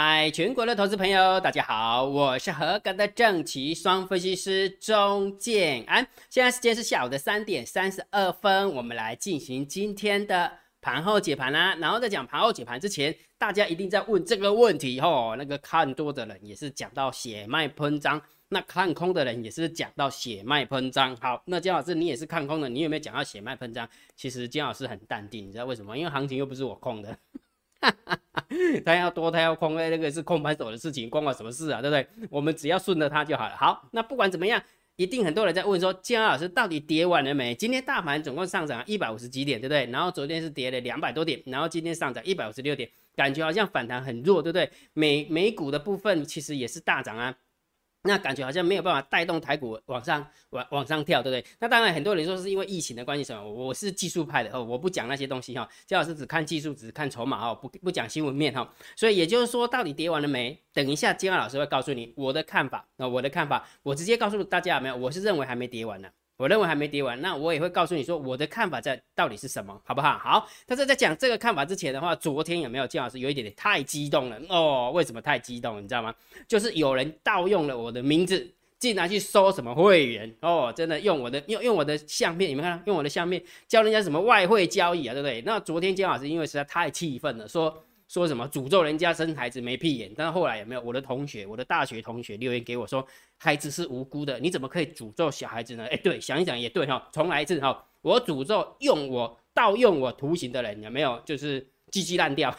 嗨，全国的投资朋友，大家好，我是合格的正奇双分析师钟建安。现在时间是下午的三点三十二分，我们来进行今天的盘后解盘啦。然后在讲盘后解盘之前，大家一定在问这个问题哦，那个看多的人也是讲到血脉喷张，那看空的人也是讲到血脉喷张。好，那姜老师你也是看空的，你有没有讲到血脉喷张？其实姜老师很淡定，你知道为什么？因为行情又不是我控的。他要多，他要空，哎，那个是空盘手的事情，关我什么事啊？对不对？我们只要顺着他就好了。好，那不管怎么样，一定很多人在问说，江老师到底跌完了没？今天大盘总共上涨一百五十几点，对不对？然后昨天是跌了两百多点，然后今天上涨一百五十六点，感觉好像反弹很弱，对不对？美美股的部分其实也是大涨啊。那感觉好像没有办法带动台股往上往往上跳，对不对？那当然很多人说是因为疫情的关系什么？我是技术派的哦，我不讲那些东西哈。姜老师只看技术，只看筹码哦，不不讲新闻面哈。所以也就是说，到底跌完了没？等一下，姜老师会告诉你我的看法。那我的看法，我直接告诉大家有没有？我是认为还没跌完呢。我认为还没跌完，那我也会告诉你说我的看法在到底是什么，好不好？好，但是在讲这个看法之前的话，昨天有没有姜老师有一点点太激动了哦？为什么太激动？你知道吗？就是有人盗用了我的名字，竟然去收什么会员哦？真的用我的用用我的相片，你们看用我的相片教人家什么外汇交易啊，对不对？那昨天姜老师因为实在太气愤了，说。说什么诅咒人家生孩子没屁眼？但是后来有没有我的同学，我的大学同学留言给我说，孩子是无辜的，你怎么可以诅咒小孩子呢？哎，对，想一想也对哈，重来一次哈，我诅咒用我盗用我图形的人有没有？就是鸡鸡烂掉，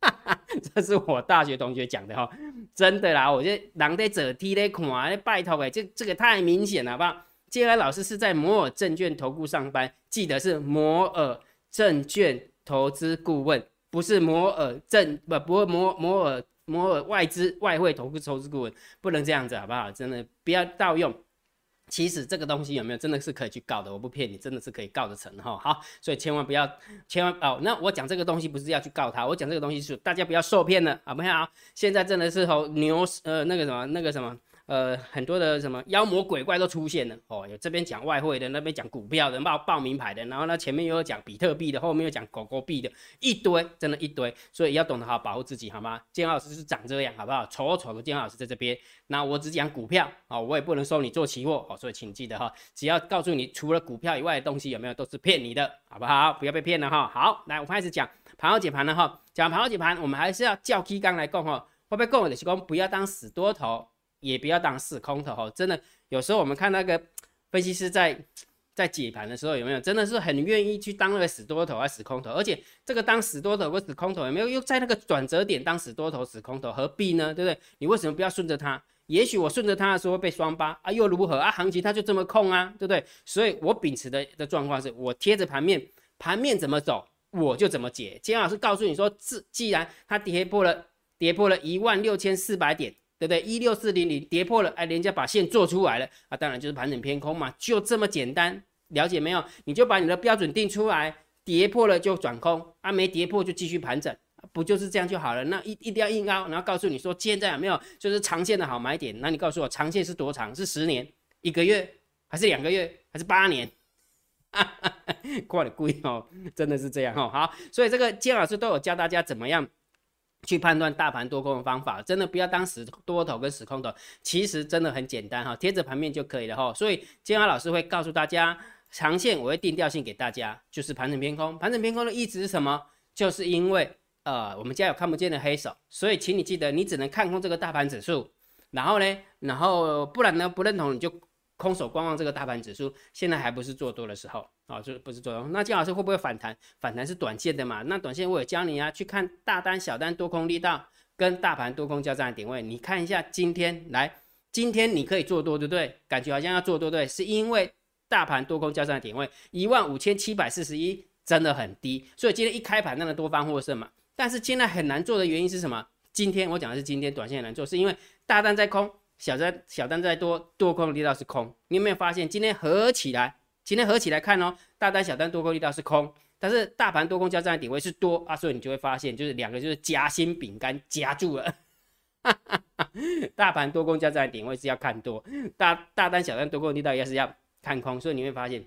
这是我大学同学讲的哈，真的啦，我这狼在走踢在看，拜托哎，这这个太明显了吧？接下来老师是在摩尔证券投顾上班，记得是摩尔证券投资顾问。不是摩尔证不不摩摩尔摩尔外资外汇投资投资顾问不能这样子好不好？真的不要盗用。其实这个东西有没有真的是可以去告的？我不骗你，真的是可以告得成哈。好，所以千万不要千万哦。那我讲这个东西不是要去告他，我讲这个东西是大家不要受骗了，好不好？现在真的是吼牛呃那个什么那个什么。呃，很多的什么妖魔鬼怪都出现了哦，有这边讲外汇的，那边讲股票的，报报名牌的，然后呢前面又讲比特币的，后面又讲狗狗币的，一堆，真的一堆，所以要懂得好保护自己，好吗？建老师是长这样，好不好？丑丑的建老师在这边，那我只讲股票哦，我也不能收你做期货哦，所以请记得哈，只要告诉你除了股票以外的东西有没有都是骗你的，好不好？不要被骗了哈。好，来我开始讲盘后解盘了哈，讲盘后解盘，我们还是要叫 K 刚来讲哈，会不会讲的是讲不要当死多头。也不要当死空头哈，真的有时候我们看那个分析师在在解盘的时候，有没有真的是很愿意去当那个死多头还死空头？而且这个当死多头或死空头有没有又在那个转折点当死多头死空头？何必呢？对不对？你为什么不要顺着它？也许我顺着它的时候被双八啊，又如何啊？行情它就这么空啊，对不对？所以我秉持的的状况是我贴着盘面，盘面怎么走我就怎么解。金老师告诉你说，自既然它跌破了，跌破了一万六千四百点。对不对？一六四零零跌破了，哎，人家把线做出来了啊，当然就是盘整偏空嘛，就这么简单，了解没有？你就把你的标准定出来，跌破了就转空，啊，没跌破就继续盘整，不就是这样就好了？那一一定要硬凹，然后告诉你说现在有没有就是长线的好买点？那你告诉我长线是多长？是十年、一个月，还是两个月，还是八年？哈哈，挂的贵哦，真的是这样哦。好，所以这个金老师都有教大家怎么样。去判断大盘多空的方法，真的不要当死多头跟死空头，其实真的很简单哈，贴着盘面就可以了哈。所以金华老师会告诉大家，长线我会定调性给大家，就是盘整偏空。盘整偏空的意思是什么？就是因为呃我们家有看不见的黑手，所以请你记得，你只能看空这个大盘指数，然后呢，然后不然呢不认同你就。空手观望这个大盘指数，现在还不是做多的时候啊，就不是做多。那金老师会不会反弹？反弹是短线的嘛？那短线我有教你啊，去看大单、小单、多空力道跟大盘多空交战的点位。你看一下今天来，今天你可以做多，对不对？感觉好像要做多，对，是因为大盘多空交战的点位一万五千七百四十一真的很低，所以今天一开盘那个多方获胜嘛。但是现在很难做的原因是什么？今天我讲的是今天短线难做，是因为大单在空。小单小单再多，多空力道是空。你有没有发现今天合起来？今天合起来看哦，大单小单多空力道是空，但是大盘多空交战的点位是多啊，所以你就会发现，就是两个就是夹心饼干夹住了。大盘多空交战的点位是要看多，大大单小单多空力道也是要看空，所以你会发现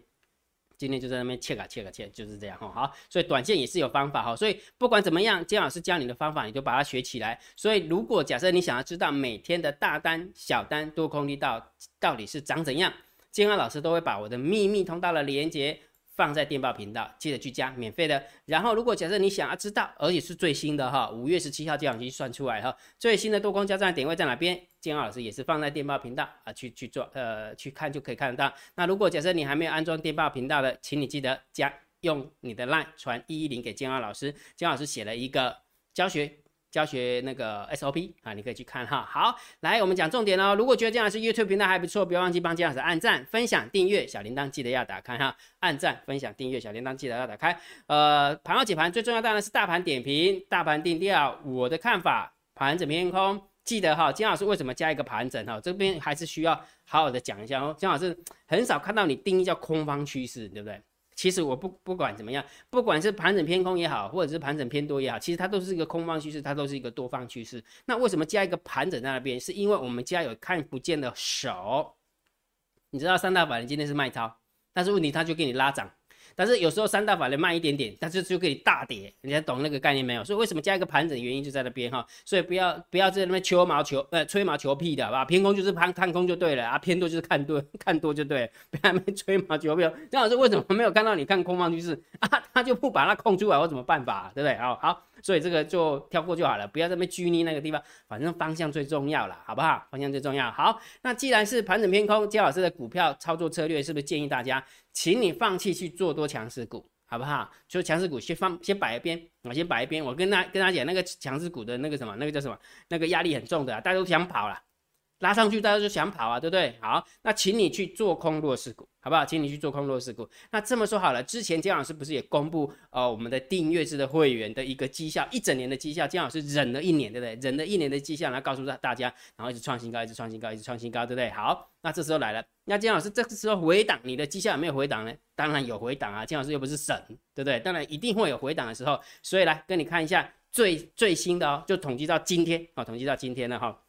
今天就在那边切啊切啊切，就是这样哈。好，所以短线也是有方法哈。所以不管怎么样，姜老师教你的方法，你就把它学起来。所以如果假设你想要知道每天的大单、小单、多空力道到底是长怎样，姜老师都会把我的秘密通道的连接。放在电报频道，记得去加，免费的。然后，如果假设你想要知道，而且是最新的哈，五月十七号这样机算出来哈，最新的多空交战点位在哪边？金老师也是放在电报频道啊，去去做呃去看就可以看得到。那如果假设你还没有安装电报频道的，请你记得加用你的 LINE 传一一零给金老师，金老师写了一个教学。教学那个 SOP 啊，你可以去看哈。好，来我们讲重点哦。如果觉得姜老师 YouTube 频道还不错，不要忘记帮姜老师按赞、分享、订阅，小铃铛记得要打开哈。按赞、分享、订阅，小铃铛记得要打开。呃，盘后解盘最重要当然是大盘点评、大盘定调。我的看法，盘整偏空，记得哈。姜老师为什么加一个盘整哈？这边还是需要好好的讲一下哦。姜老师很少看到你定义叫空方趋势，对不对？其实我不不管怎么样，不管是盘整偏空也好，或者是盘整偏多也好，其实它都是一个空方趋势，它都是一个多方趋势。那为什么加一个盘整在那边？是因为我们家有看不见的手。你知道三大法人今天是卖超，但是问题他就给你拉涨。但是有时候三大法人慢一点点，但是就可以大跌，你家懂那个概念没有？所以为什么加一个盘整？原因就在那边哈。所以不要不要在那边求毛求呃吹毛求屁的，好吧？偏空就是看看空就对了啊，偏多就是看多 看多就对，不要那边吹毛求屁。张老师为什么没有看到你看空方趋势啊？他就不把它空出来，我怎么办法？对不对？好好。所以这个就跳过就好了，不要这么拘泥那个地方，反正方向最重要了，好不好？方向最重要。好，那既然是盘整偏空，姜老师的股票操作策略是不是建议大家，请你放弃去做多强势股，好不好？就强势股先放，先摆一边，我先摆一边。我跟他跟他讲，那个强势股的那个什么，那个叫什么，那个压力很重的，大家都想跑了。拉上去，大家就想跑啊，对不对？好，那请你去做空弱势股，好不好？请你去做空弱势股。那这么说好了，之前姜老师不是也公布呃我们的订阅制的会员的一个绩效，一整年的绩效，姜老师忍了一年，对不对？忍了一年的绩效，然后告诉大大家，然后一直创新高，一直创新高，一直创新高，对不对？好，那这时候来了，那姜老师这个时候回档，你的绩效有没有回档呢？当然有回档啊，姜老师又不是神，对不对？当然一定会有回档的时候，所以来跟你看一下最最新的哦，就统计到今天啊，统计到今天了哈。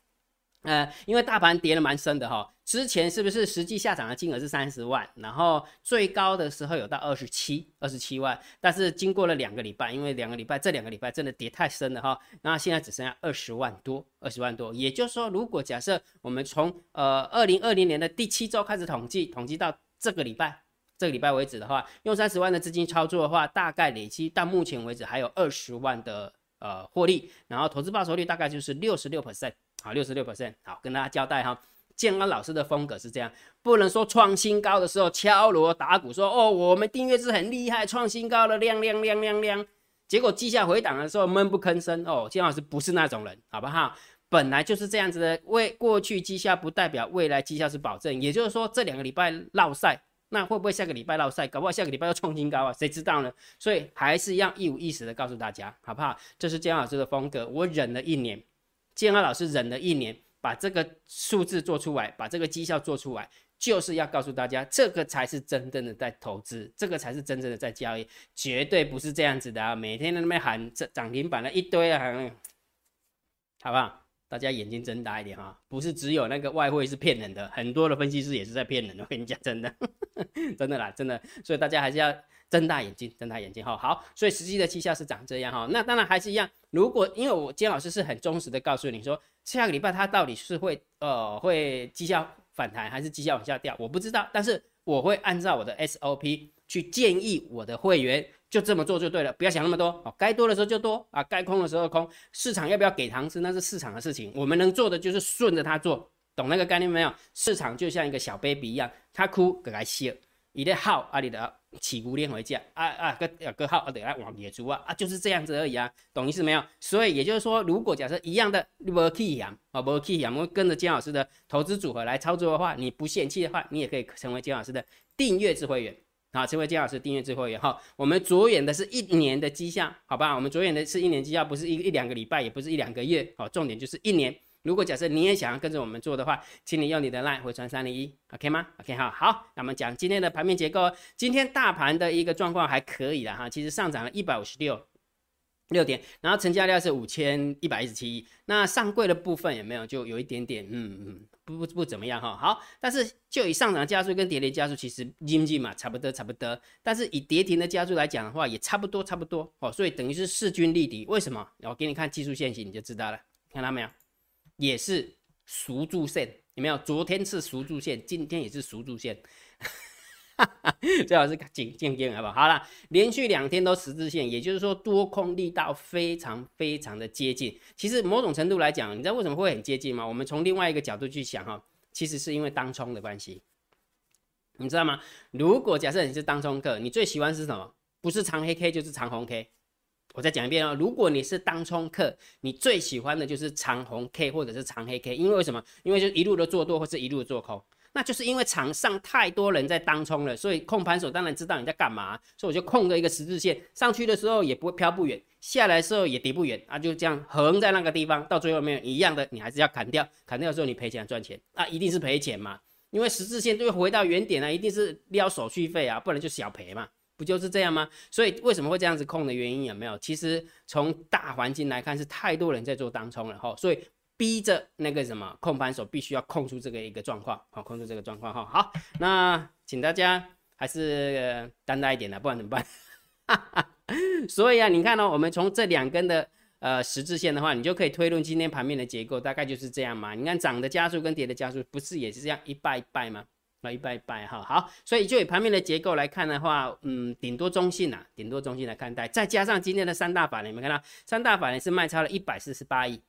呃，因为大盘跌了蛮深的哈，之前是不是实际下涨的金额是三十万，然后最高的时候有到二十七，二十七万，但是经过了两个礼拜，因为两个礼拜这两个礼拜真的跌太深了哈，那现在只剩下二十万多，二十万多，也就是说，如果假设我们从呃二零二零年的第七周开始统计，统计到这个礼拜，这个礼拜为止的话，用三十万的资金操作的话，大概累积到目前为止还有二十万的呃获利，然后投资报酬率大概就是六十六 percent。好，六十六 percent。好，跟大家交代哈，建安老师的风格是这样，不能说创新高的时候敲锣打鼓说哦，我们订阅是很厉害，创新高了，亮亮亮亮亮。结果绩效回档的时候闷不吭声哦，建安老师不是那种人，好不好？本来就是这样子的，为过去绩效不代表未来绩效是保证。也就是说，这两个礼拜落赛，那会不会下个礼拜落赛？搞不好下个礼拜要创新高啊？谁知道呢？所以还是要一五一十的告诉大家，好不好？这是建安老师的风格，我忍了一年。建安老师忍了一年，把这个数字做出来，把这个绩效做出来，就是要告诉大家，这个才是真正的在投资，这个才是真正的在交易，绝对不是这样子的啊！每天在那边喊涨涨停板的一堆啊，好不好？大家眼睛睁大一点哈，不是只有那个外汇是骗人的，很多的分析师也是在骗人的，我跟你讲，真的，真的啦，真的，所以大家还是要。睁大眼睛，睁大眼睛哈，好，所以实际的绩效是长这样哈。那当然还是一样，如果因为我金老师是很忠实的告诉你说，下个礼拜它到底是会呃会绩效反弹还是绩效往下掉，我不知道，但是我会按照我的 SOP 去建议我的会员就这么做就对了，不要想那么多哦，该多的时候就多啊，该空的时候空，市场要不要给糖吃那是市场的事情，我们能做的就是顺着它做，懂那个概念没有？市场就像一个小 baby 一样，他哭给他笑。伊咧好啊，你的起骨链回家啊啊，个个好啊，得来往野猪啊啊，就是这样子而已啊，懂意思没有？所以也就是说，如果假设一样的无气养啊，无气养，我们跟着姜老师的投资组合来操作的话，你不嫌弃的话，你也可以成为姜老师的订阅智慧员啊，成为姜老师订阅智慧员哈。我们着眼的是一年的绩效，好吧？我们着眼的是一年绩效，不是一一两个礼拜，也不是一两个月，好，重点就是一年。如果假设你也想要跟着我们做的话，请你用你的 line 回传三零一，OK 吗？OK 哈，好，那么讲今天的盘面结构，今天大盘的一个状况还可以了哈，其实上涨了一百五十六，六点，然后成交量是五千一百一十七亿。那上柜的部分有没有就有一点点，嗯嗯，不不不怎么样哈。好，但是就以上涨加速跟跌停加速，其实经济嘛差不多差不多。但是以跌停的加速来讲的话，也差不多差不多哦。所以等于是势均力敌。为什么？我给你看技术线型你就知道了，看到没有？也是熟柱线，有没有？昨天是熟柱线，今天也是熟柱线。最好是紧紧紧，好不好？好了，连续两天都十字线，也就是说多空力道非常非常的接近。其实某种程度来讲，你知道为什么会很接近吗？我们从另外一个角度去想哈，其实是因为当冲的关系，你知道吗？如果假设你是当冲客，你最喜欢是什么？不是长黑 K 就是长红 K。我再讲一遍哦，如果你是当冲客，你最喜欢的就是长红 K 或者是长黑 K，因为为什么？因为就一路的做多或是一路的做空。那就是因为场上太多人在当冲了，所以控盘手当然知道你在干嘛，所以我就控着一个十字线上去的时候也不会飘不远，下来的时候也跌不远啊，就这样横在那个地方，到最后没有一样的，你还是要砍掉，砍掉的时候你赔钱赚钱啊，一定是赔钱嘛，因为十字线就会回到原点啊，一定是撩手续费啊，不然就小赔嘛，不就是这样吗？所以为什么会这样子控的原因有没有？其实从大环境来看是太多人在做当冲了哈，所以。逼着那个什么控盘手必须要控出这个一个状况，好，控制这个状况哈。好，那请大家还是担待一点的，不然怎么办？所以啊，你看呢，我们从这两根的呃十字线的话，你就可以推论今天盘面的结构大概就是这样嘛。你看涨的加速跟跌的加速，不是也是这样一拜一拜吗？啊，一拜一拜哈。好，所以就以盘面的结构来看的话，嗯，顶多中性啊，顶多中性来看待。再加上今天的三大法人，你们看到三大法人是卖超了一百四十八亿。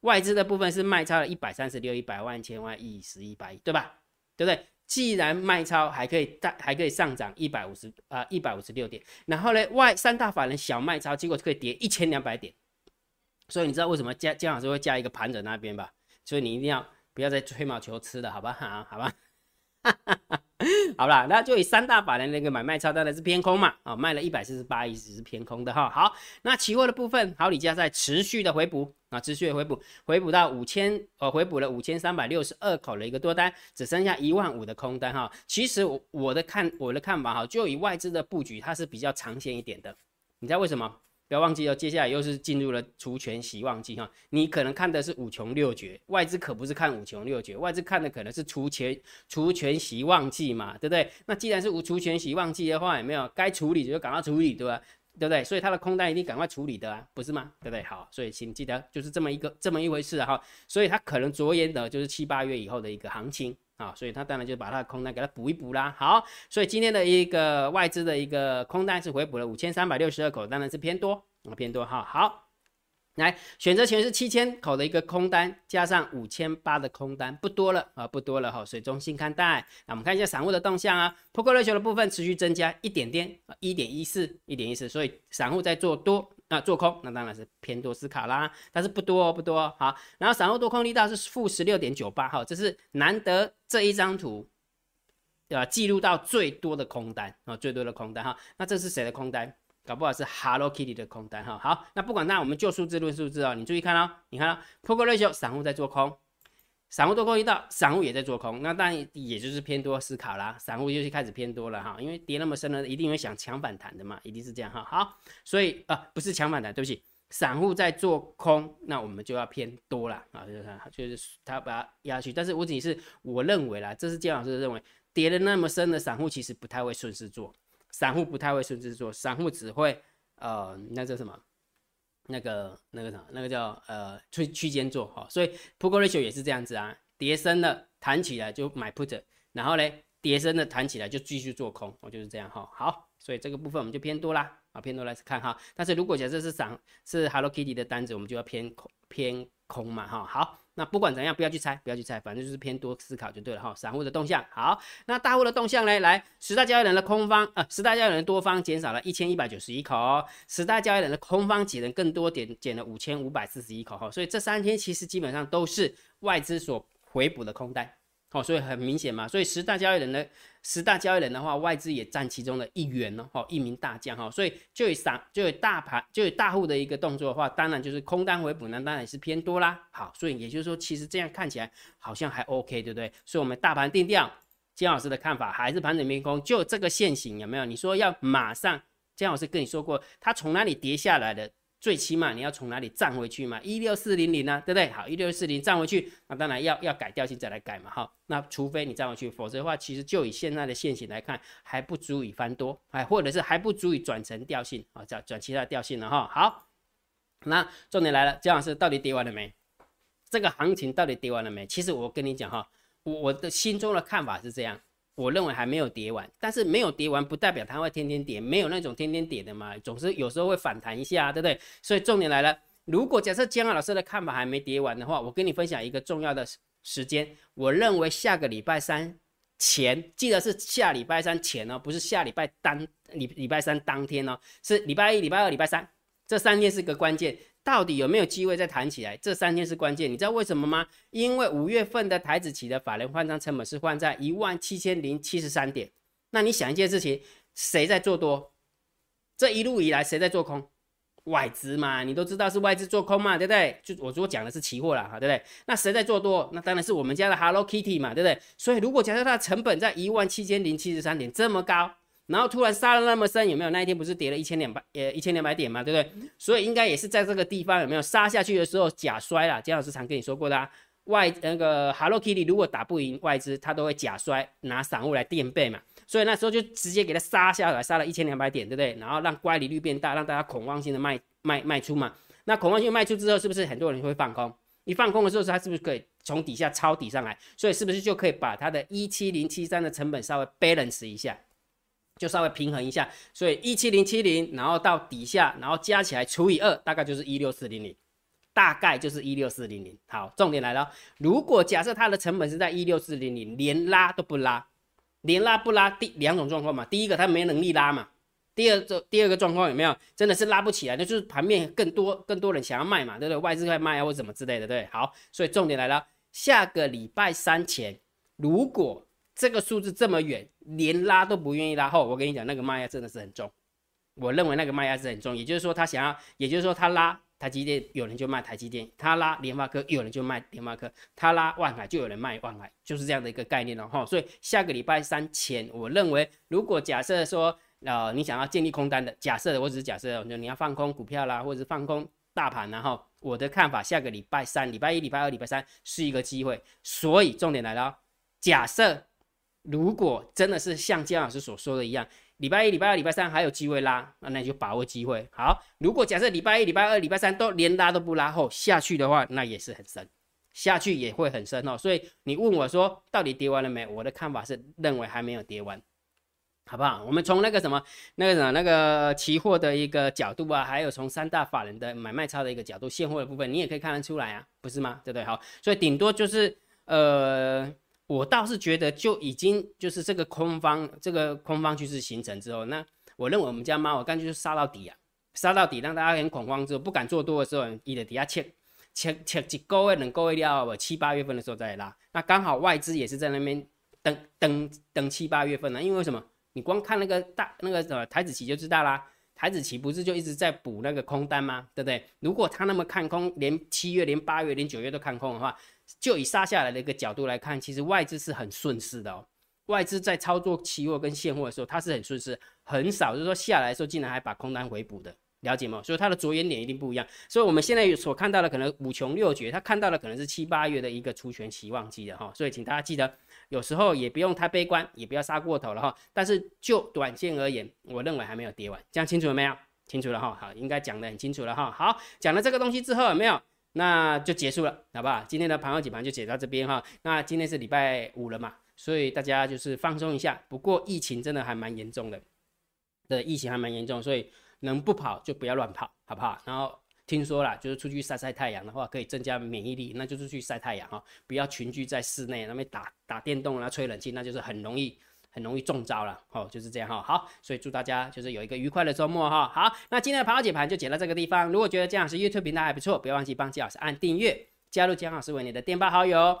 外资的部分是卖超了一百三十六亿、百万、千万、亿、十亿、百亿，对吧？对不对？既然卖超还可以大，还可以上涨一百五十啊，一百五十六点。然后呢，外三大法人小卖超，结果可以跌一千两百点。所以你知道为什么姜姜老师会加一个盘子那边吧？所以你一定要不要再吹毛求疵了，好吧？好，好吧。好啦，那就以三大法人那个买卖超当然是偏空嘛，啊，卖了一百四十八亿只是偏空的哈。好，那期货的部分，好，李家在持续的回补啊，持续的回补，回补到五千，呃，回补了五千三百六十二口的一个多单，只剩下一万五的空单哈。其实我我的看我的看法哈，就以外资的布局，它是比较长线一点的，你知道为什么？不要忘记哦，接下来又是进入了除权洗旺季哈。你可能看的是五穷六绝，外资可不是看五穷六绝，外资看的可能是除权除权洗旺季嘛，对不对？那既然是无除权洗旺季的话，有没有该处理就赶快处理，对吧？对不对？所以它的空单一定赶快处理的啊，不是吗？对不对？好，所以请记得就是这么一个这么一回事哈。所以它可能着眼的就是七八月以后的一个行情。啊，所以他当然就把他的空单给他补一补啦。好，所以今天的一个外资的一个空单是回补了五千三百六十二口，当然是偏多啊，偏多哈。好，来选择权是七千口的一个空单，加上五千八的空单，不多了啊，不多了哈。水中性看待。那我们看一下散户的动向啊，Poker ratio 的部分持续增加一点点啊，一点一四，一点一四，所以散户在做多。那做空，那当然是偏多思卡啦，但是不多哦不多。好，然后散户多空力道是负十六点九八，哈，这是难得这一张图，对吧，记录到最多的空单啊，最多的空单哈。那这是谁的空单？搞不好是 Hello Kitty 的空单哈。好，那不管那我们就数字论数字哦，你注意看哦，你看哦 p o k e ratio 散户在做空。散户多空一到，散户也在做空，那当然也就是偏多思考啦。散户又开始偏多了哈，因为跌那么深了，一定会想抢反弹的嘛，一定是这样哈。好，所以啊，不是抢反弹，对不起，散户在做空，那我们就要偏多了啊，就是就是他把它压下去。但是我只是，我认为啦，这是姜老师认为，跌的那么深的散户其实不太会顺势做，散户不太会顺势做，散户只会呃，那叫什么？那个那个啥，那个叫呃区区间做哈，所以 put ratio 也是这样子啊，跌升了弹起来就买 put，然后呢跌升了弹起来就继续做空，我就是这样哈。好，所以这个部分我们就偏多啦，啊偏多来看哈。但是如果假设是涨是 Hello Kitty 的单子，我们就要偏空偏空嘛哈。好。那不管怎样，不要去猜，不要去猜，反正就是偏多思考就对了哈。散户的动向好，那大户的动向呢？来，十大交易人的空方啊，十大交易人的多方减少了一千一百九十一口，十大交易人的空方几人更多点，减了五千五百四十一口哈。所以这三天其实基本上都是外资所回补的空单。哦，所以很明显嘛，所以十大交易人的十大交易人的话，外资也占其中的一员哦，一名大将哈，所以就以散就以大盘就以大户的一个动作的话，当然就是空单回补呢，当然也是偏多啦。好，所以也就是说，其实这样看起来好像还 OK，对不对？所以我们大盘定调，姜老师的看法还是盘整偏空，就这个线型有没有？你说要马上，姜老师跟你说过，它从哪里跌下来的？最起码你要从哪里站回去嘛？一六四零零呢，对不对？好，一六四零站回去，那当然要要改调性再来改嘛，哈。那除非你站回去，否则的话，其实就以现在的现形来看，还不足以翻多，哎，或者是还不足以转成调性啊，转转其他调性了哈。好，那重点来了，姜老师到底跌完了没？这个行情到底跌完了没？其实我跟你讲哈，我我的心中的看法是这样。我认为还没有跌完，但是没有跌完不代表它会天天跌，没有那种天天跌的嘛，总是有时候会反弹一下，对不对？所以重点来了，如果假设江老师的看法还没跌完的话，我跟你分享一个重要的时间，我认为下个礼拜三前，记得是下礼拜三前哦，不是下礼拜当礼礼拜三当天哦，是礼拜一、礼拜二、礼拜三，这三天是个关键。到底有没有机会再弹起来？这三天是关键，你知道为什么吗？因为五月份的台子期的法人换仓成本是换在一万七千零七十三点。那你想一件事情，谁在做多？这一路以来谁在做空？外资嘛，你都知道是外资做空嘛，对不对？就我如果讲的是期货了哈，对不对？那谁在做多？那当然是我们家的 Hello Kitty 嘛，对不对？所以如果假设它的成本在一万七千零七十三点这么高。然后突然杀了那么深，有没有？那一天不是跌了一千两百呃一千两百点嘛，对不对？所以应该也是在这个地方有没有杀下去的时候假摔了？姜老师常跟你说过的啊，外那个 Hello Kitty 如果打不赢外资，他都会假摔，拿散户来垫背嘛。所以那时候就直接给他杀下来，杀了一千两百点，对不对？然后让乖离率变大，让大家恐慌性的卖卖卖出嘛。那恐慌性卖出之后，是不是很多人会放空？你放空的时候，他是不是可以从底下抄底上来？所以是不是就可以把它的一七零七三的成本稍微 balance 一下？就稍微平衡一下，所以一七零七零，然后到底下，然后加起来除以二，大概就是一六四零零，大概就是一六四零零。好，重点来了，如果假设它的成本是在一六四零零，连拉都不拉，连拉不拉，第两种状况嘛，第一个它没能力拉嘛，第二个第二个状况有没有？真的是拉不起来，那就是盘面更多更多人想要卖嘛，对不对？外资在卖啊或什么之类的，对，好，所以重点来了，下个礼拜三前，如果这个数字这么远，连拉都不愿意拉后，我跟你讲，那个卖压真的是很重。我认为那个卖压是很重，也就是说他想要，也就是说他拉台积电，有人就卖台积电；他拉联发科，有人就卖联发科；他拉万海，就有人卖万海，就是这样的一个概念了哈。所以下个礼拜三前，我认为如果假设说，呃，你想要建立空单的，假设的，我只是假设，就你要放空股票啦，或者是放空大盘，然后我的看法，下个礼拜三、礼拜一、礼拜二、礼拜三是一个机会。所以重点来了，假设。如果真的是像姜老师所说的一样，礼拜一、礼拜二、礼拜三还有机会拉，那那你就把握机会。好，如果假设礼拜一、礼拜二、礼拜三都连拉都不拉后下去的话，那也是很深，下去也会很深哦。所以你问我说到底跌完了没？我的看法是认为还没有跌完，好不好？我们从那个什么、那个什么、那个期货的一个角度啊，还有从三大法人的买卖差的一个角度，现货的部分你也可以看得出来啊，不是吗？对不对？好，所以顶多就是呃。我倒是觉得就已经就是这个空方，这个空方趋势形成之后，那我认为我们家猫我干脆就杀到底啊，杀到底，让大家很恐慌之后不敢做多的时候，你的底下切切切几个月、两个月了，七八月份的时候再拉，那刚好外资也是在那边等等等七八月份呢，因为什么？你光看那个大那个什么台子期就知道啦，孩子岂不是就一直在补那个空单吗？对不对？如果他那么看空，连七月、连八月、连九月都看空的话。就以杀下来的一个角度来看，其实外资是很顺势的哦。外资在操作期货跟现货的时候，它是很顺势，很少就是说下来的时候竟然还把空单回补的，了解吗？所以它的着眼点一定不一样。所以我们现在所看到的可能五穷六绝，他看到的可能是七八月的一个出权期望期的哈。所以请大家记得，有时候也不用太悲观，也不要杀过头了哈。但是就短线而言，我认为还没有跌完，这样清楚了没有？清楚了哈。好，应该讲的很清楚了哈。好，讲了这个东西之后有没有？那就结束了，好不好？今天的盘后解盘就解到这边哈。那今天是礼拜五了嘛，所以大家就是放松一下。不过疫情真的还蛮严重的，的疫情还蛮严重，所以能不跑就不要乱跑，好不好？然后听说啦，就是出去晒晒太阳的话，可以增加免疫力，那就是去晒太阳哈，不要群居在室内那边打打电动啦、吹冷气，那就是很容易。很容易中招了，哦，就是这样哈。好，所以祝大家就是有一个愉快的周末哈。好，那今天的盘后解盘就解到这个地方。如果觉得姜老师 YouTube 频道还不错，不要忘记帮姜老师按订阅，加入姜老师为你的电报好友，